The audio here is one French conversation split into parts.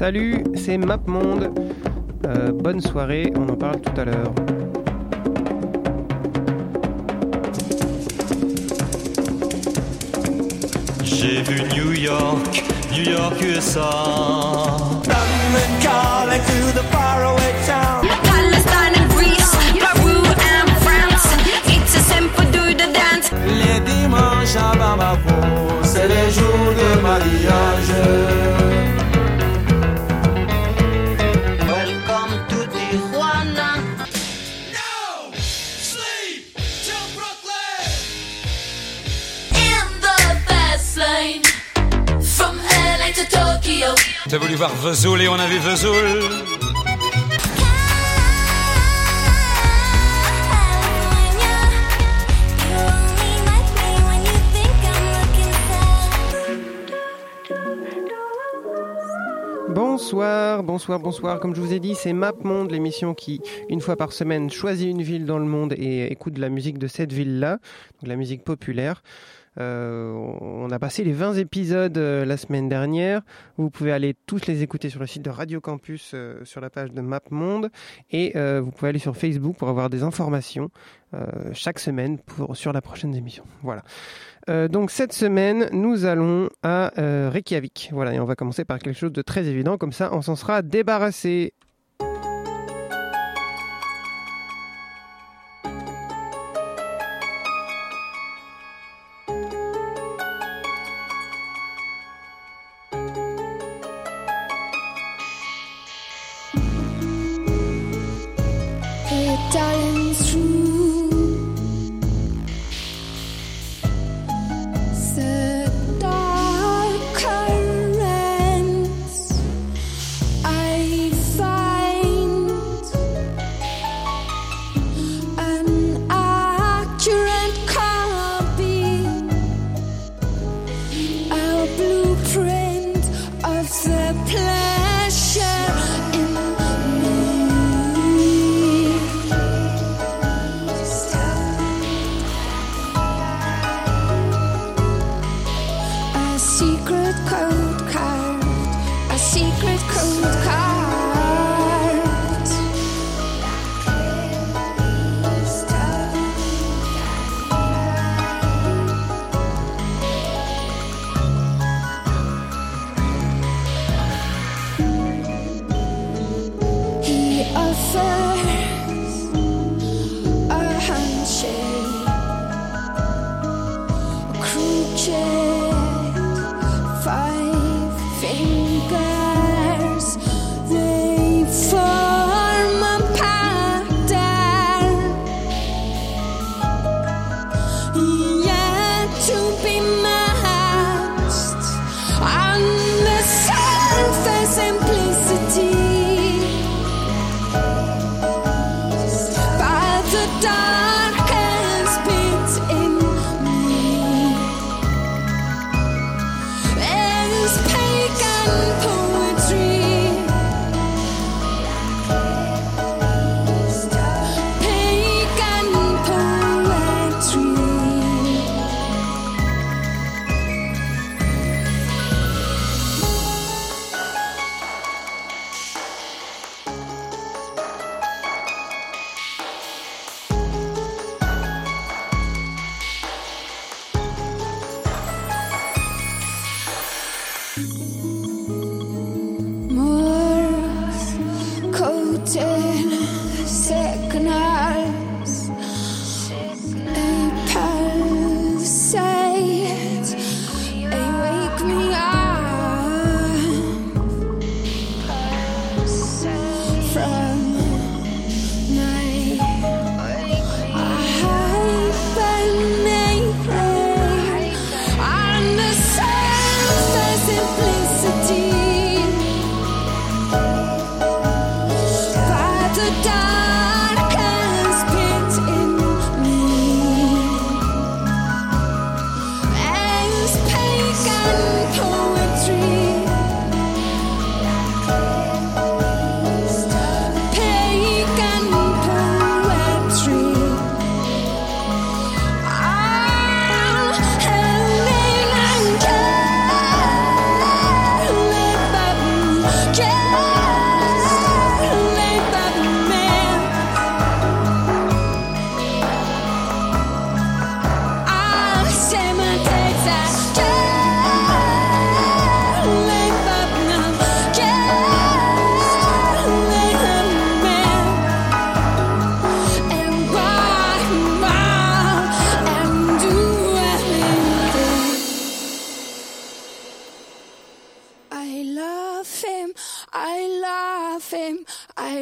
Salut, c'est MapMonde. Euh, bonne soirée, on en parle tout à l'heure. J'ai vu New York, New York, USA. London calling to the faraway town. Palestine and Greece, Peru and France. It's a simple do the dance. Les dimanches à Bamako, c'est les jours de mariage. Voir Vesoul et on a vu Vesoul. Bonsoir, bonsoir, bonsoir. Comme je vous ai dit, c'est MapMonde, l'émission qui, une fois par semaine, choisit une ville dans le monde et écoute la musique de cette ville-là, donc la musique populaire. Euh, on a passé les 20 épisodes euh, la semaine dernière. Vous pouvez aller tous les écouter sur le site de Radio Campus, euh, sur la page de MapMonde. Et vous pouvez aller sur Facebook pour avoir des informations chaque semaine sur la prochaine émission. Voilà. Donc cette semaine, nous allons à Reykjavik. Voilà, et on va commencer par quelque chose de très évident, comme ça on s'en sera débarrassé. Darling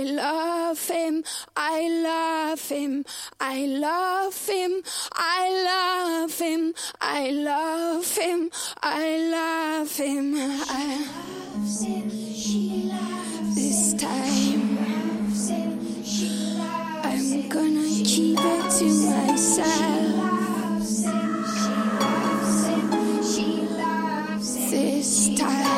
love him, I love him, I love him, I love him, I love him, I love him, I love him. she I this time I'm gonna keep it to myself. This time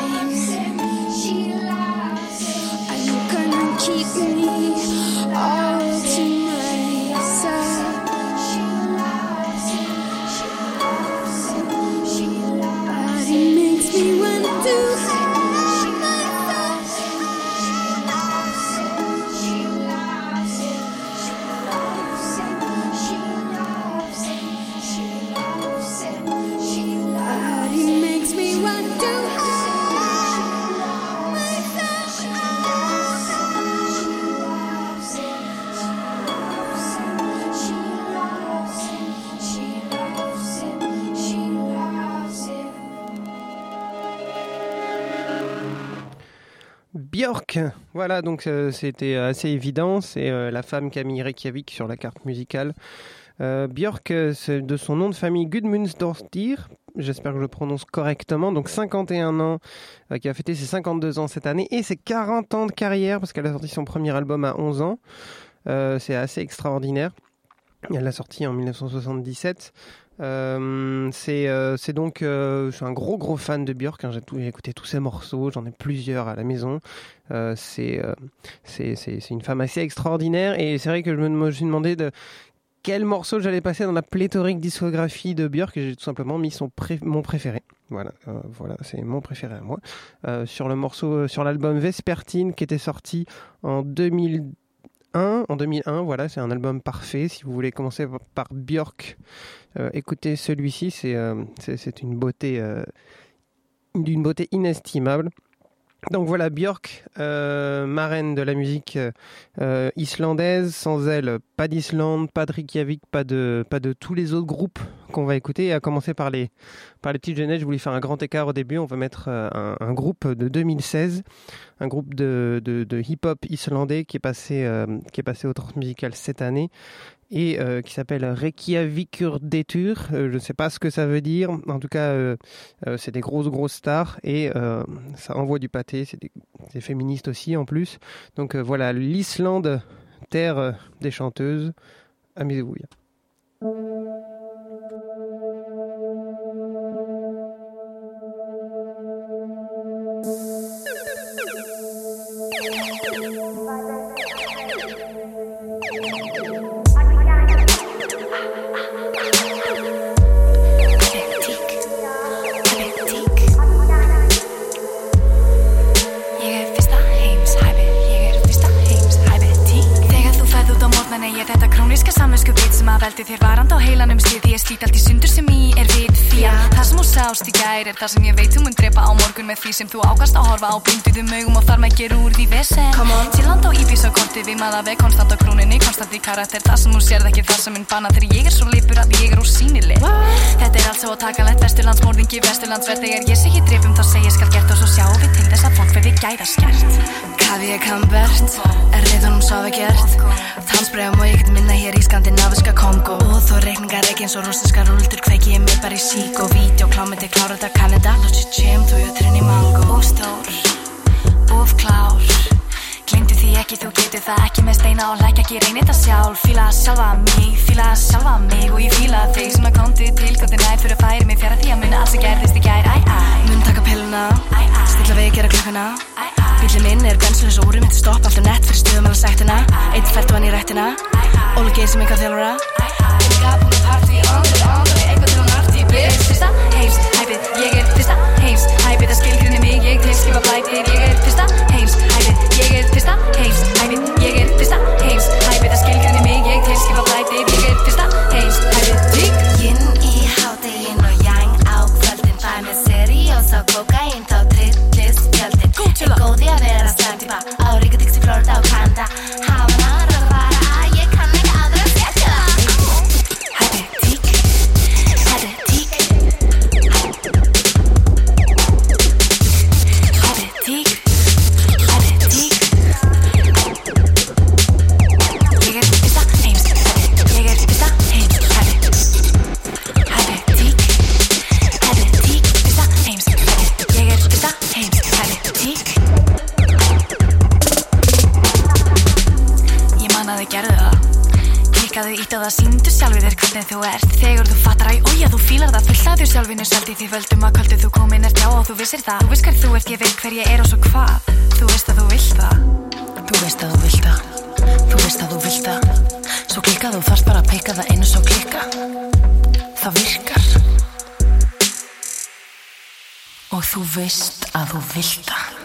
Björk, voilà, donc euh, c'était assez évident, c'est euh, la femme Camille Reykjavik sur la carte musicale. Euh, Björk, euh, c'est de son nom de famille Gudmundsdottir, j'espère que je le prononce correctement, donc 51 ans, euh, qui a fêté ses 52 ans cette année, et ses 40 ans de carrière, parce qu'elle a sorti son premier album à 11 ans. Euh, c'est assez extraordinaire. Elle l'a sorti en 1977. Euh, c'est euh, c'est donc euh, je suis un gros gros fan de Björk. hein. J'ai écouté tous ses morceaux, j'en ai plusieurs à la maison. C'est une femme assez extraordinaire et c'est vrai que je me, suis demandé de quel morceau j'allais passer dans la pléthorique discographie de Björk et j'ai tout simplement mis son mon préféré. Voilà, voilà, c'est mon préféré à moi. Sur le morceau, sur l'album Vespertine qui était sorti en 2001. En 2001, voilà, c'est un album parfait. Si vous voulez commencer par Björk, euh, écoutez celui-ci, c'est euh, une beauté, euh, d'une beauté inestimable. Donc voilà, Björk, euh, marraine de la musique euh, islandaise. Sans elle, pas d'Islande, pas de Reykjavik, pas de, tous les autres groupes qu'on va écouter. Et à commencer par les, par les petites jeunettes, je voulais faire un grand écart au début. On va mettre euh, un, groupe de 2016, un groupe de, hip-hop islandais qui est passé, qui est passé au Transmusical cette année et euh, qui s'appelle Reykjavikur Detur. Euh, je ne sais pas ce que ça veut dire. En tout cas, euh, c'est des grosses, grosses stars et ça envoie du pâté. C'est des, féministes aussi en plus. Donc voilà, l'Islande, terre des chanteuses. Amusez-vous bien. Sem að veldi þér varand á heilanum stið Því ég slít allt í sundur sem í er vit því. Að það sem þú sást í gær er það sem ég veit þú mun drepa á morgun með því sem þú ákast að horfa á. Blinduðum augum og þar með gera úr því vesen. Sýrland og Íbís á korti við maður veg konstant á krúninni, konstant í karakter. Það sem þú sérð ekki það sem mun banna þegar ég er svo lipur að ég er úrsýnileg Þetta er allt svo takanlegt vesturlandsmórðingi vesturlandsverð þegar ég sé ekki drefum þá segir skal gert og svo sjáum við til þess að fólk verði gæðaskert. Kavi er kambert, er reyðunum svo við gert. Tannsbregum og ég get minna hér í skandinaviska Kongo Og þó reikningar ekki eins og rústinskar rúldur kveiki ég mig bara í sík og vídeo klámið til klára þetta Kanada Lótsi tjem, þú ég trinn í mango. Og stór, of klár Glimtu því ekki, þú getur það ekki með steina og lækja ekki reynir þetta sjálf. Fíla sjálfa mig, fíla sjálfa mig og ég fíla þig að komdu til gott nær fyrir að færi mig fjara því að muna allt sem gerðist í gær. Æ, æ, mun taka pilluna, stilla við gera klukkuna. Bílið minn er gönsulis og úrum, þetta stopp alltaf nett fyrir stuðum alveg sættina Eitt fært vann í rættina, Óli Geir sem eitthvað þjálfara. Ég er búin að partí, andur, andur, eitthvað til hún arti er fyrsta heims, hæpið, ég er fyrsta heims, hæpið Það skilgrinni mig, ég tilskipa blætið Ég er fyrsta heims, hæpið Ég er fyrsta heims, hæpið Það skilgrinni mig, ég tilskipa blætið Ég er fyrsta heims, hæpið Tík Yin í hádegin og yang á kvöldin er með seriós og kokain Þá trillist fjöldin góð í að vera slæmtíma Á Ríkadix í Florida og Kanada hvernig þú ert Þegar þú fattar að ója þú fílar það þú sjálfinu seldi því völdum að kvöldu þú komin ert já og þú vissir það. Þú viskar þú ert ég veit hver ég er og svo hvað. Þú veist að þú vilt það. Þú veist að þú vilt það. Þú veist að þú vilt það. Svo klikka þú þarft bara að peika það einu svo klikka. Það virkar. Og þú veist að þú vilt það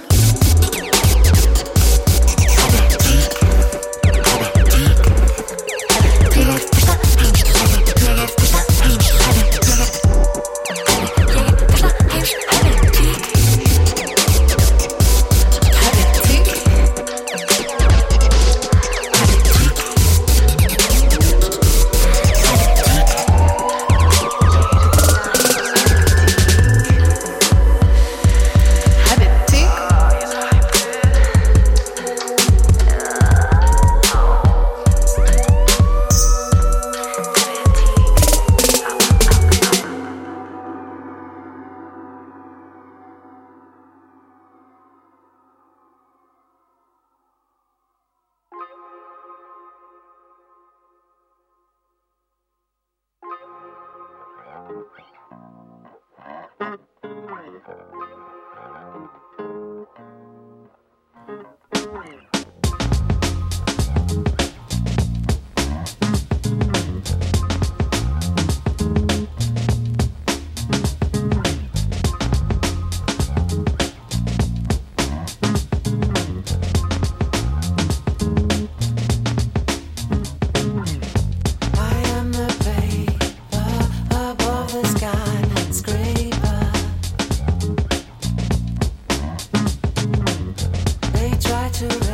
to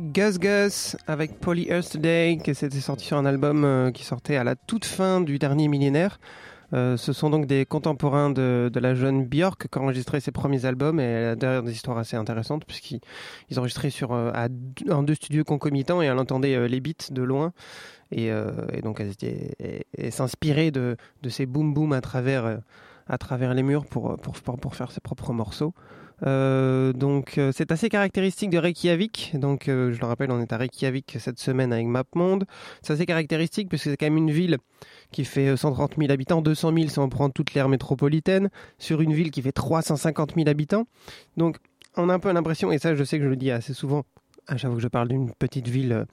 Gus Gus avec Polly Earth Today, qui s'était sorti sur un album euh, qui sortait à la toute fin du dernier millénaire. Euh, ce sont donc des contemporains de, de la jeune Björk qui a enregistré ses premiers albums et elle a derrière des histoires assez intéressantes puisqu'ils ils enregistraient sur, euh, à deux- en deux studios concomitants et elle entendait euh, les beats de loin. Et, euh, donc elle, s'inspirait de, de ces boom boom à travers, euh, à travers les murs pour, pour, pour faire ses propres morceaux. Euh, donc euh, c'est assez caractéristique de Reykjavik. Donc euh, je le rappelle, on est à Reykjavik cette semaine avec MapMonde. C'est assez caractéristique parce que c'est quand même une ville qui fait euh, 130 000 habitants, 200 000 si on prend toute l'aire métropolitaine, sur une ville qui fait 350 000 habitants. Donc on a un peu l'impression, et ça je sais que je le dis assez souvent, à chaque fois que je parle d'une petite ville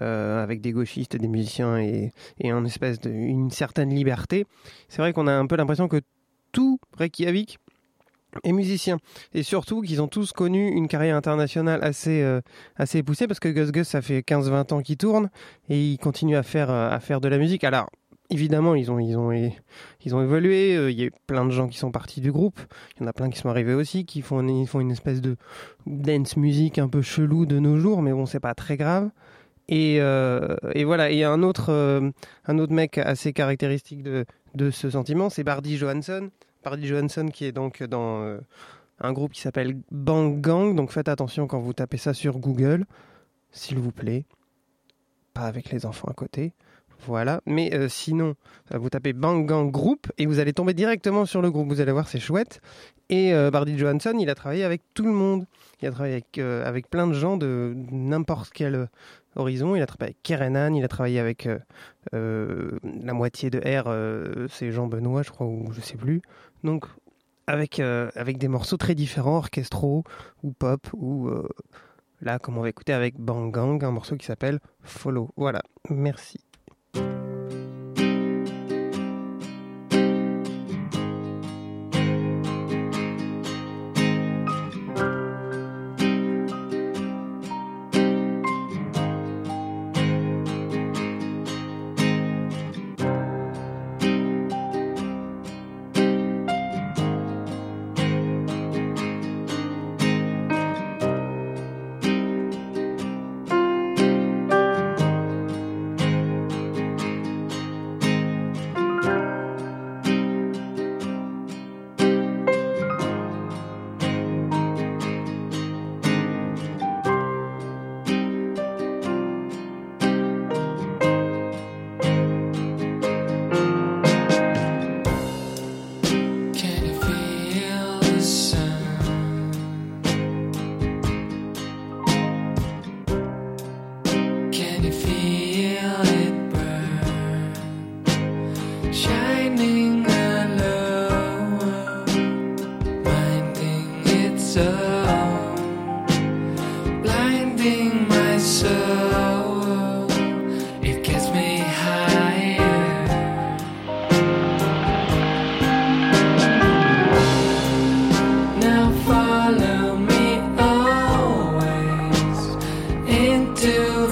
avec des gauchistes, des musiciens et, et espèce de, une certaine liberté, c'est vrai qu'on a un peu l'impression que tout Reykjavik est musicien. Et surtout qu'ils ont tous connu une carrière internationale assez, euh, assez poussée parce que Gus Gus, ça fait 15-20 ans qu'il tourne et il continue à faire, euh, à faire de la musique. Alors, évidemment, ils ont, ils ont, ils ont évolué. euh, Il y a plein de gens qui sont partis du groupe. Il y en a plein qui sont arrivés aussi, qui font, ils font une espèce de dance music un peu chelou de nos jours, mais bon, c'est pas très grave. Et, et voilà, et un autre, un autre mec assez caractéristique de, de ce sentiment, c'est Bardi Johansson. Bardi Johansson qui est donc dans euh, un groupe qui s'appelle Bang Gang. Donc faites attention quand vous tapez ça sur Google, s'il vous plaît. Pas avec les enfants à côté. Voilà. Mais euh, sinon, euh, vous tapez Bang Gang Group et vous allez tomber directement sur le groupe. Vous allez voir, c'est chouette. Et Bardi Johansson, il a travaillé avec tout le monde. Il a travaillé avec, plein de gens de n'importe quel horizon. Il a travaillé avec Kerenan, il a travaillé avec la moitié de R, c'est Jean Benoît, je crois, ou je sais plus. Donc, avec, euh, avec des morceaux très différents, orchestraux, ou pop, ou euh, là, comme on va écouter avec Bang Gang, un morceau qui s'appelle Follow. Voilà, merci. to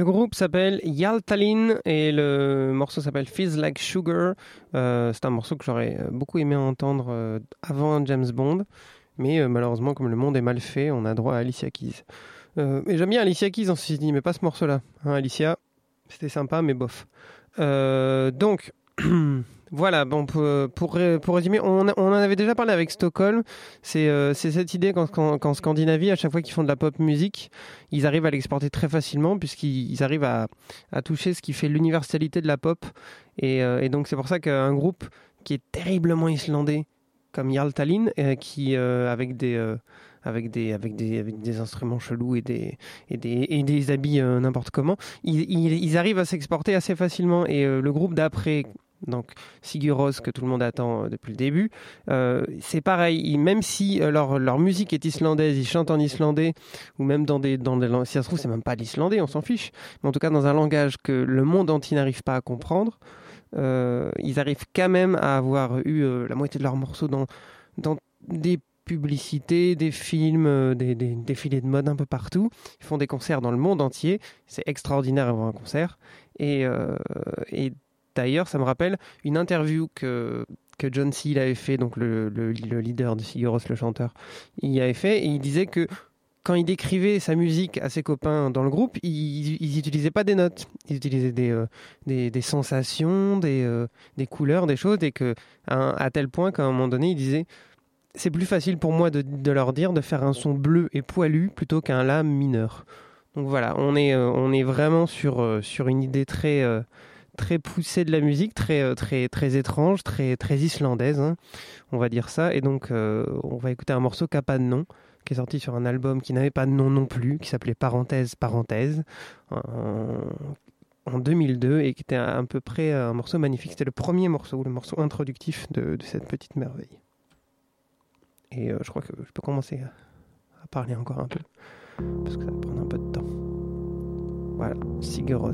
Le groupe s'appelle Yaltalin et le morceau s'appelle Feels Like Sugar. Euh, c'est un morceau que j'aurais euh, beaucoup aimé entendre euh, avant James Bond, mais malheureusement, comme le monde est mal fait, on a droit à Alicia Keys. Et j'aime bien Alicia Keys, on s'est dit, mais pas ce morceau-là. Hein, Alicia, c'était sympa, mais bof. Donc, voilà, bon, pour, ré- pour résumer, on, on en avait déjà parlé avec Stockholm. C'est euh, cette idée qu'en Scandinavie, à chaque fois qu'ils font de la pop musique, ils arrivent à l'exporter très facilement, puisqu'ils ils arrivent à, à toucher ce qui fait l'universalité de la pop. Et, euh, et donc, c'est pour ça qu'un groupe qui est terriblement islandais, comme Jarl Tallinn, euh, qui, euh, avec des. euh, avec des, avec, des, avec des instruments chelous et des, et des, et des habits euh, n'importe comment, ils, ils, arrivent à s'exporter assez facilement. Et euh, le groupe d'après, donc Sigur Rós, que tout le monde attend euh, depuis le début, euh, c'est pareil. Même si euh, leur, leur musique est islandaise, ils chantent en islandais, ou même dans des, dans des langues, si ça se trouve, c'est même pas l'islandais, on s'en fiche, mais en tout cas dans un langage que le monde entier n'arrive pas à comprendre, ils arrivent quand même à avoir eu la moitié de leurs morceaux dans, dans des publicités, des films, euh, des, des défilés de mode un peu partout. Ils font des concerts dans le monde entier. C'est extraordinaire d'avoir un concert. Et, et d'ailleurs, ça me rappelle une interview que, que John Seal avait fait, donc le, le, le leader de Sigur le chanteur, il avait fait, et il disait que quand il décrivait sa musique à ses copains dans le groupe, ils n'utilisaient pas des notes, ils utilisaient des, euh, des, sensations, des, euh, des couleurs, des choses, et que à, à tel point qu'à un moment donné, il disait c'est plus facile pour moi de, de leur dire de faire un son bleu et poilu plutôt qu'un la mineur. Donc voilà, on est, euh, on est vraiment sur, sur une idée très, très poussée de la musique, très, euh, très, très étrange, très, très islandaise, hein, on va dire ça. Et donc, euh, on va écouter un morceau qui n'a pas de nom, qui est sorti sur un album qui n'avait pas de nom non plus, qui s'appelait Parenthèse, Parenthèse, en, en 2002, et qui était à, peu près un morceau magnifique. C'était le premier morceau, le morceau introductif de, cette petite merveille. Et euh, je crois que je peux commencer à, parler encore un peu, parce que ça va prendre un peu de temps. Voilà, Sigur.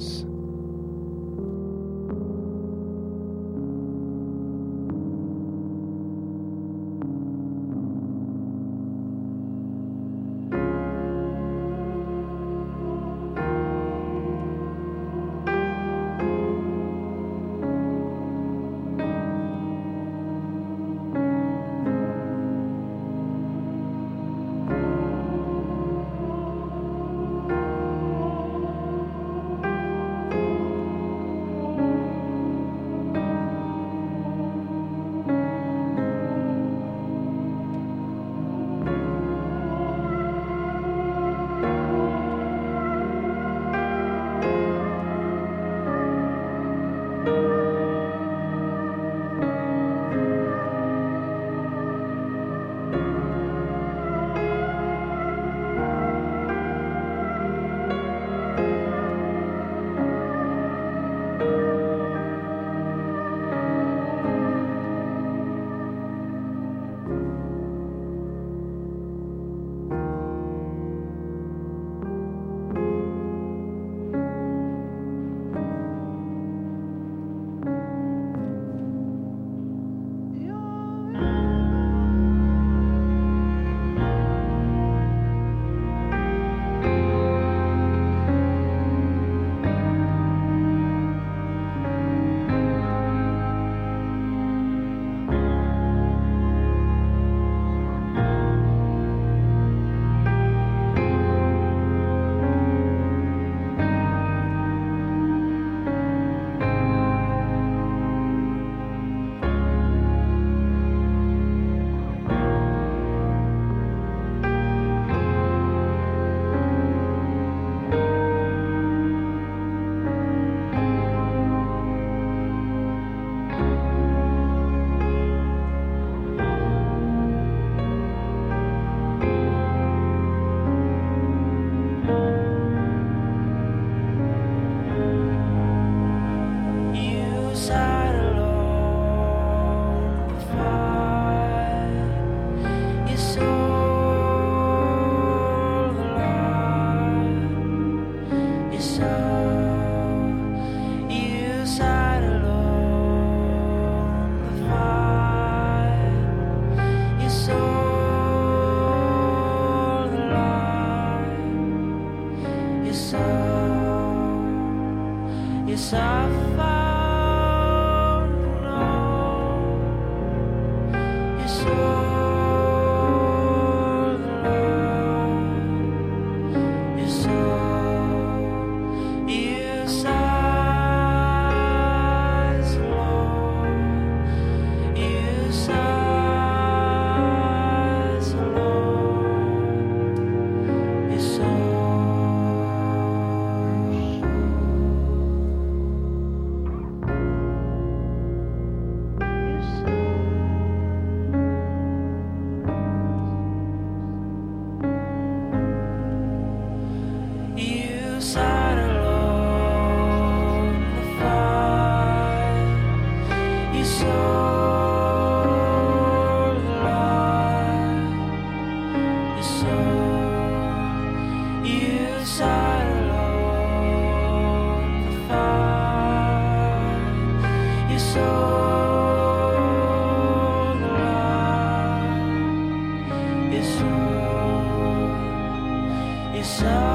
You saw. It's a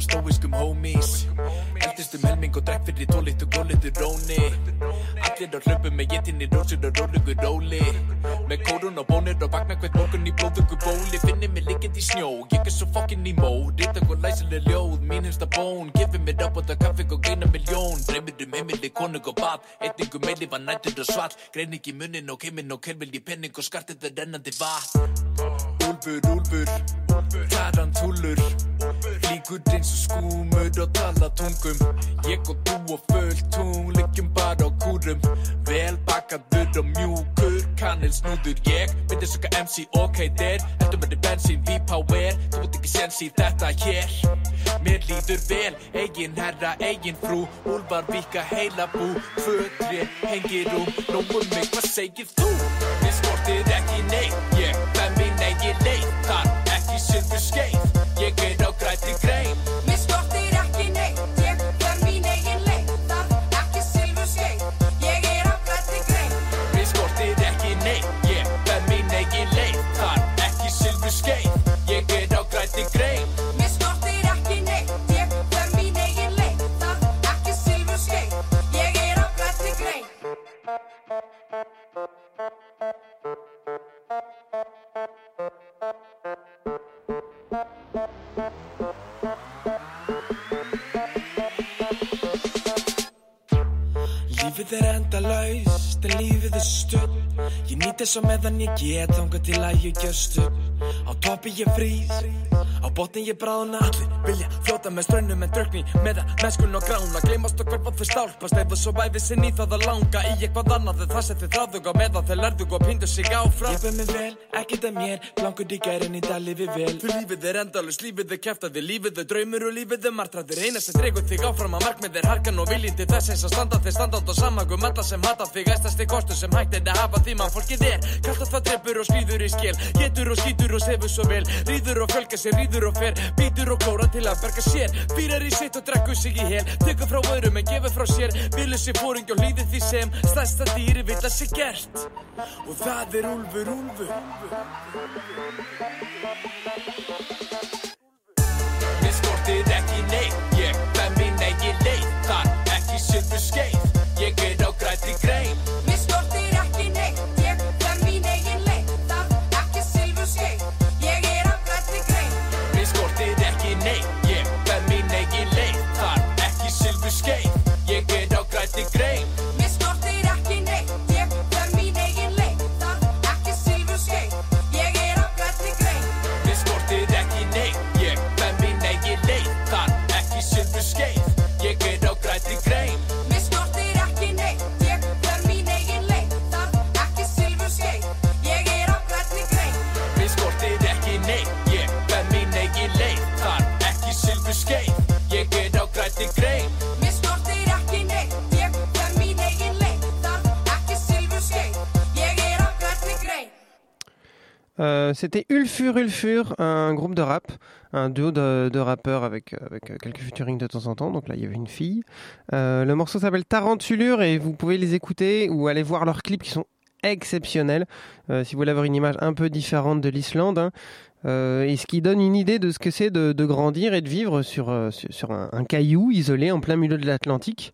og stóiskum homies. Eldistum helming og drekk fyrir tólit og gólitur róni. Allir á hlöpu með getinni rósir og rólugu róli. Með kórun og bónir og vakna hvert morgun í blóðugu bóli. Finnir mig liggjandi í snjó, ég er svo fokkin í mó Rita og læsileg ljóð, mín hinsta bón. Gefið mér upp á kaffi og geina miljón Dreymir um heimili, konung og bad Eitningu meili var nættur og svall. Grein ekki munnin og heiminn og kelvil í penning og skartið er rennandi vatn. Úlfur, úlfur, MC, ok, þeir Ertu með því bensín, V-Power Þú bútt ekki séns í þetta hér. Mér líður vel, eigin herra, eigin frú. Úlvar vika heila bú. Földri, hengir úr Nómum mig, hvað segir þú? Mér skortir ekki neitt. Ég, yeah. fem minn eigin leittar Ekki sylfu skeit svo meðan ég get þangað til að ég gjöst upp. Á toppi ég frýs, á botni ég bráðna. Allir vilja fljóta með strönnum en drökni með að mennskun og grána Gleymast og hverfa þau stálpast eða svo væfi sinn í það að langa Í eitthvað annað en það sem þið þráðug á meðan þau lærðug og pindu sig áfram Ég mig vel, ekkert að mér, blankur í gærin í dag lífið vel. Fyrir lífið er endalust, lífið er kæftandi, lífið er draumur og lífið er martraðir Eina sem stregur þig áfram að markmið er harkan og viljinn til þess eins að standa þig standátt og samagum Alla sem hata þig, æstast þig kostu sem hægt er að hafa því mann fólkið er. Kallt að það treppur og skrýður í skil Getur og skýtur og sefur svo vel. Rýður og fjölga sér, rýður og fer Býtur og klóra til að berga sér. Býrar í sitt og drekkur sig í hel. Tekur frá öðrum en gefur frá sér. Vilur sér fóring og hlýðir því sem Stærsta dýri vill að sér gert. Og það er úlfur, úlfur C'était Ulfur Ulfur, un groupe de rap, un duo de, rappeurs avec, euh, euh, quelques featuring de temps en temps. Donc là, il y avait une fille. Euh, le morceau s'appelle Tarentulure et vous pouvez les écouter ou aller voir leurs clips qui sont exceptionnels. Si vous voulez avoir une image un peu différente de l'Islande. hein. Euh, et ce qui donne une idée de ce que c'est de, grandir et de vivre sur, euh, sur, un, caillou isolé en plein milieu de l'Atlantique,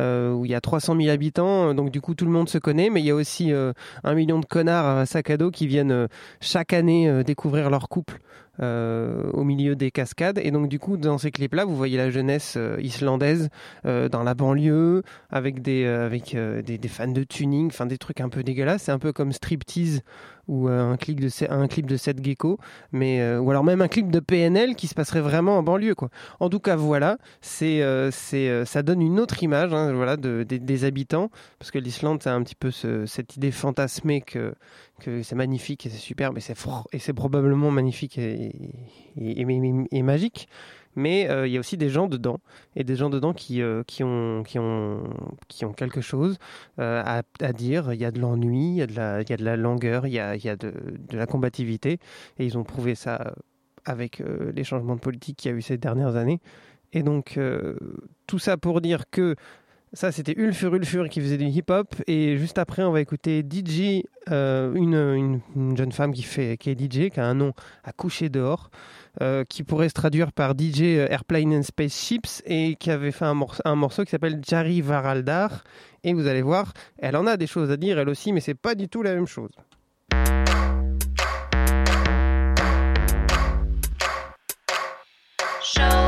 euh, où il y a 300 000 habitants, donc du coup tout le monde se connaît, mais il y a aussi euh, un million de connards à sac à dos qui viennent euh, chaque année euh, découvrir leur couple euh, au milieu des cascades. Et donc du coup dans ces clips-là, vous voyez la jeunesse euh, islandaise euh, dans la banlieue, avec des, euh, avec, euh, des fans de tuning, enfin des trucs un peu dégueulasses. C'est un peu comme Striptease ou euh, un, clip de, un clip de Gecko, mais, euh, ou alors même un clip de PNL qui se passerait vraiment en banlieue. Quoi. En tout cas, voilà, c'est, euh, ça donne une autre image hein, voilà, de, des, habitants, parce que l'Islande, c'est un petit peu ce- cette idée fantasmée que, que c'est magnifique et c'est superbe et c'est, et c'est probablement magnifique et- et magique. Mais euh, il y a aussi des gens dedans, et des gens dedans qui, euh, qui, ont, qui, ont, qui ont quelque chose euh, à, dire. Il y a de l'ennui, il y a de la, y a de la langueur, il y a, y a de, de la combativité, et ils ont prouvé ça avec les changements de politique qu'il y a eu ces dernières années. Et donc, tout ça pour dire que ça, c'était Ulfur Ulfur qui faisait du hip-hop. Et juste après, on va écouter DJ, euh, une, une, une jeune femme qui, fait, qui est DJ, qui a un nom à coucher dehors, euh, qui pourrait se traduire par DJ Airplane and Spaceships, et qui avait fait un, morceau- qui s'appelle Jari Varaldar. Et vous allez voir, elle en a des choses à dire, elle aussi, mais c'est pas du tout la même chose. Sól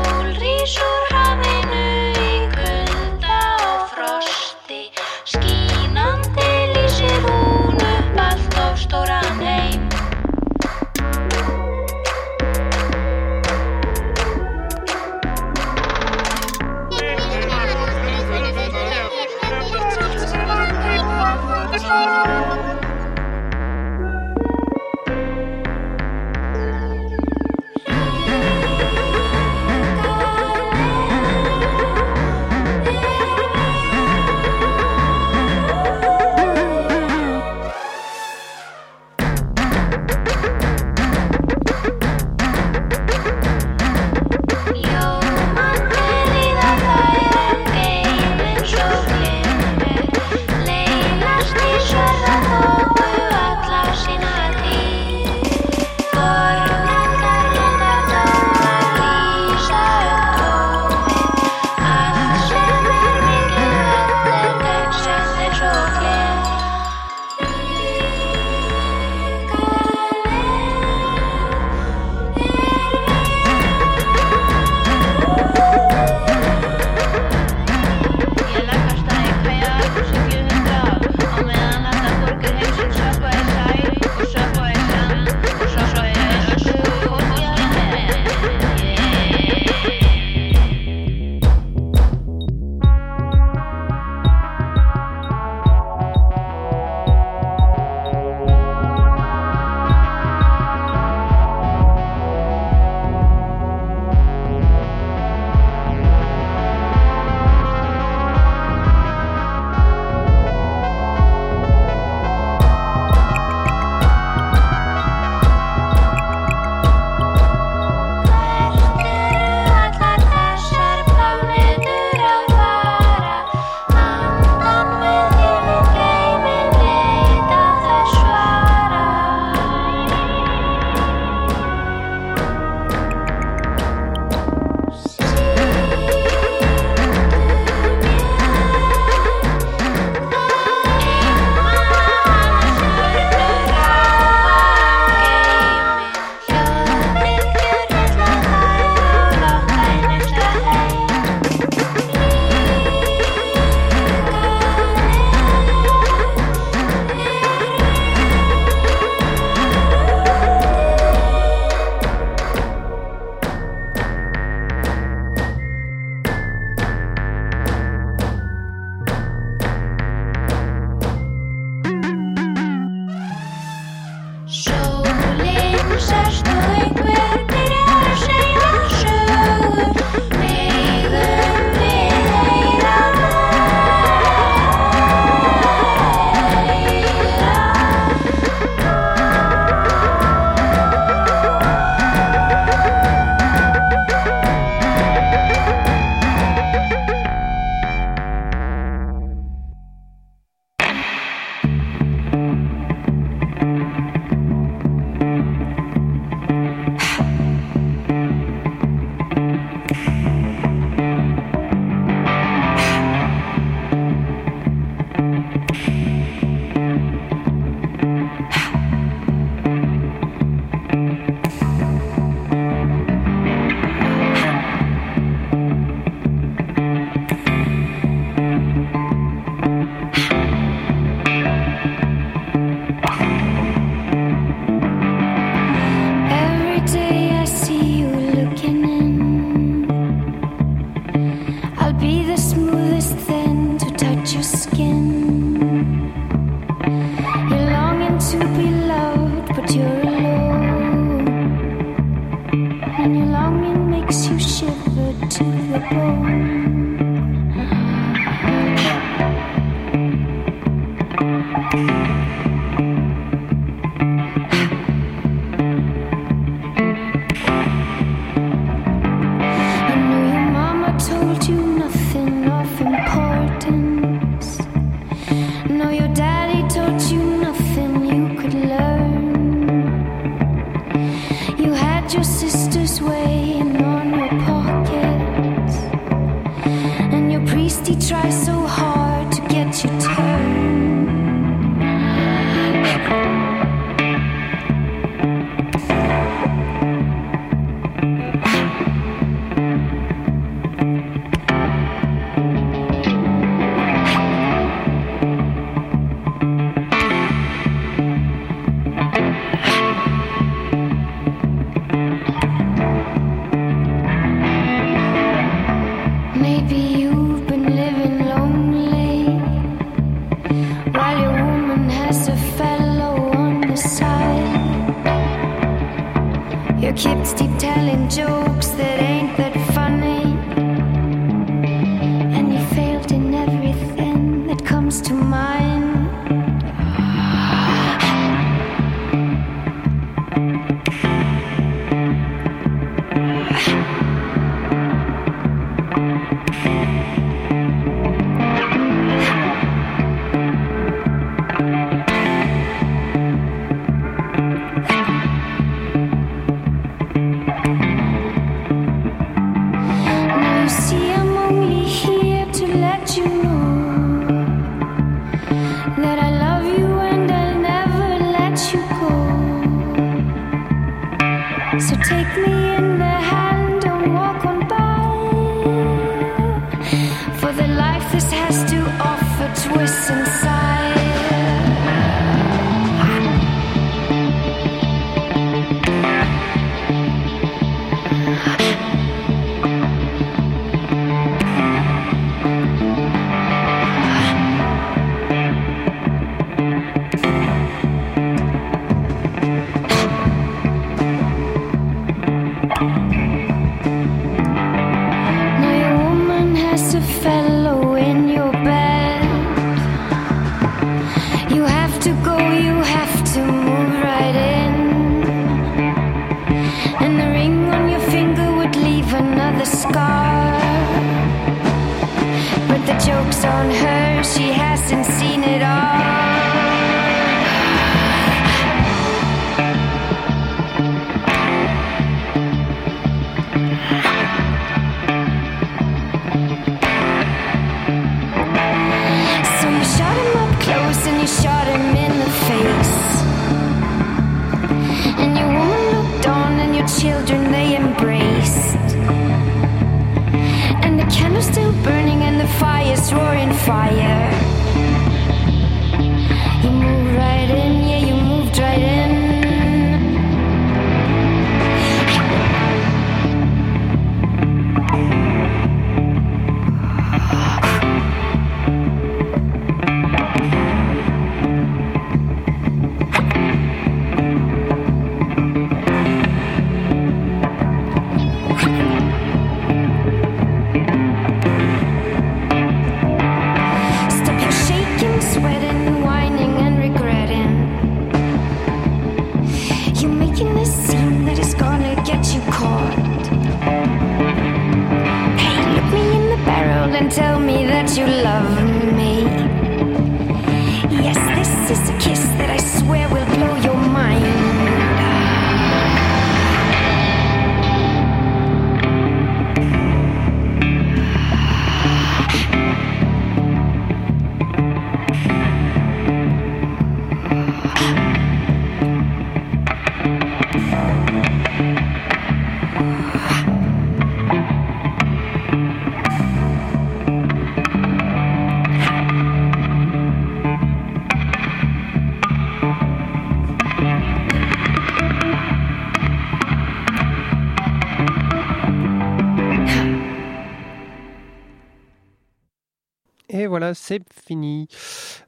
c'est fini.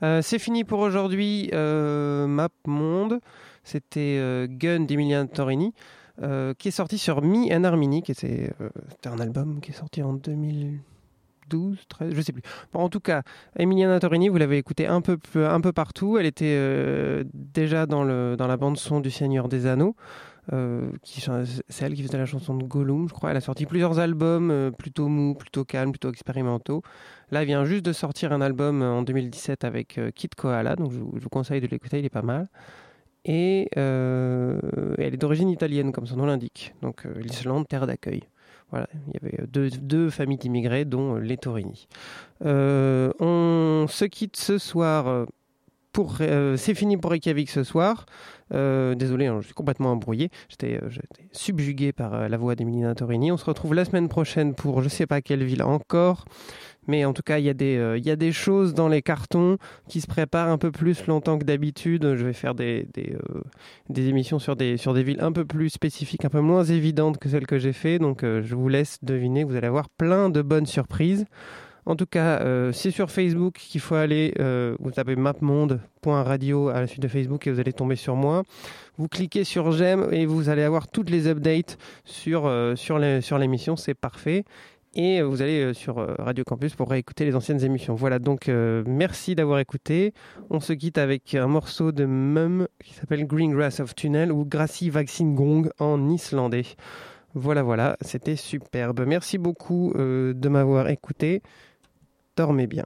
Euh, c'est fini pour aujourd'hui. Euh, Map Monde, c'était euh, Gun d'Emilian Torini. qui est sorti sur Me and Harmony, qui était, était un album qui est sorti en 2000, 12, 13, je sais plus. Bon, en tout cas, Emiliana Torini, vous l'avez écoutée un peu, un peu partout. Elle était déjà dans, le, dans la bande-son du Seigneur des Anneaux. Euh, c'est elle qui faisait la chanson de Gollum, je crois. Elle a sorti plusieurs albums, plutôt mous, plutôt calmes, plutôt expérimentaux. Là, vient juste de sortir un album euh, en 2017 avec euh, Kit Koala, donc je, vous conseille de l'écouter, il est pas mal. Et euh, elle est d'origine italienne, comme son nom l'indique. Donc l'Islande, terre d'accueil. Voilà, il y avait deux, familles d'immigrés, dont les Torini. On se quitte ce soir. Pour, c'est fini pour Reykjavik ce soir. Désolé, hein, je suis complètement embrouillé. J'étais, subjugué par la voix d'Emilina Torini. On se retrouve la semaine prochaine pour je ne sais pas quelle ville encore. Mais en tout cas, il y, a des, euh, il y a des choses dans les cartons qui se préparent un peu plus longtemps que d'habitude. Je vais faire des, euh, émissions sur des, villes un peu plus spécifiques, un peu moins évidentes que celles que j'ai fait. Donc euh, je vous laisse deviner vous allez avoir plein de bonnes surprises. En tout cas, c'est sur Facebook qu'il faut aller. vous tapez mapmonde.radio à la suite de Facebook et vous allez tomber sur moi. Vous cliquez sur j'aime et vous allez avoir toutes les updates sur l'émission. C'est parfait. Et vous allez euh, sur euh, Radio Campus pour réécouter les anciennes émissions. Voilà, donc euh, merci d'avoir écouté. On se quitte avec un morceau de Mum qui s'appelle Green Grass of Tunnel ou Grassi Vaccine Gong en islandais. Voilà, voilà, c'était superbe. Merci beaucoup de m'avoir écouté. Dormez bien.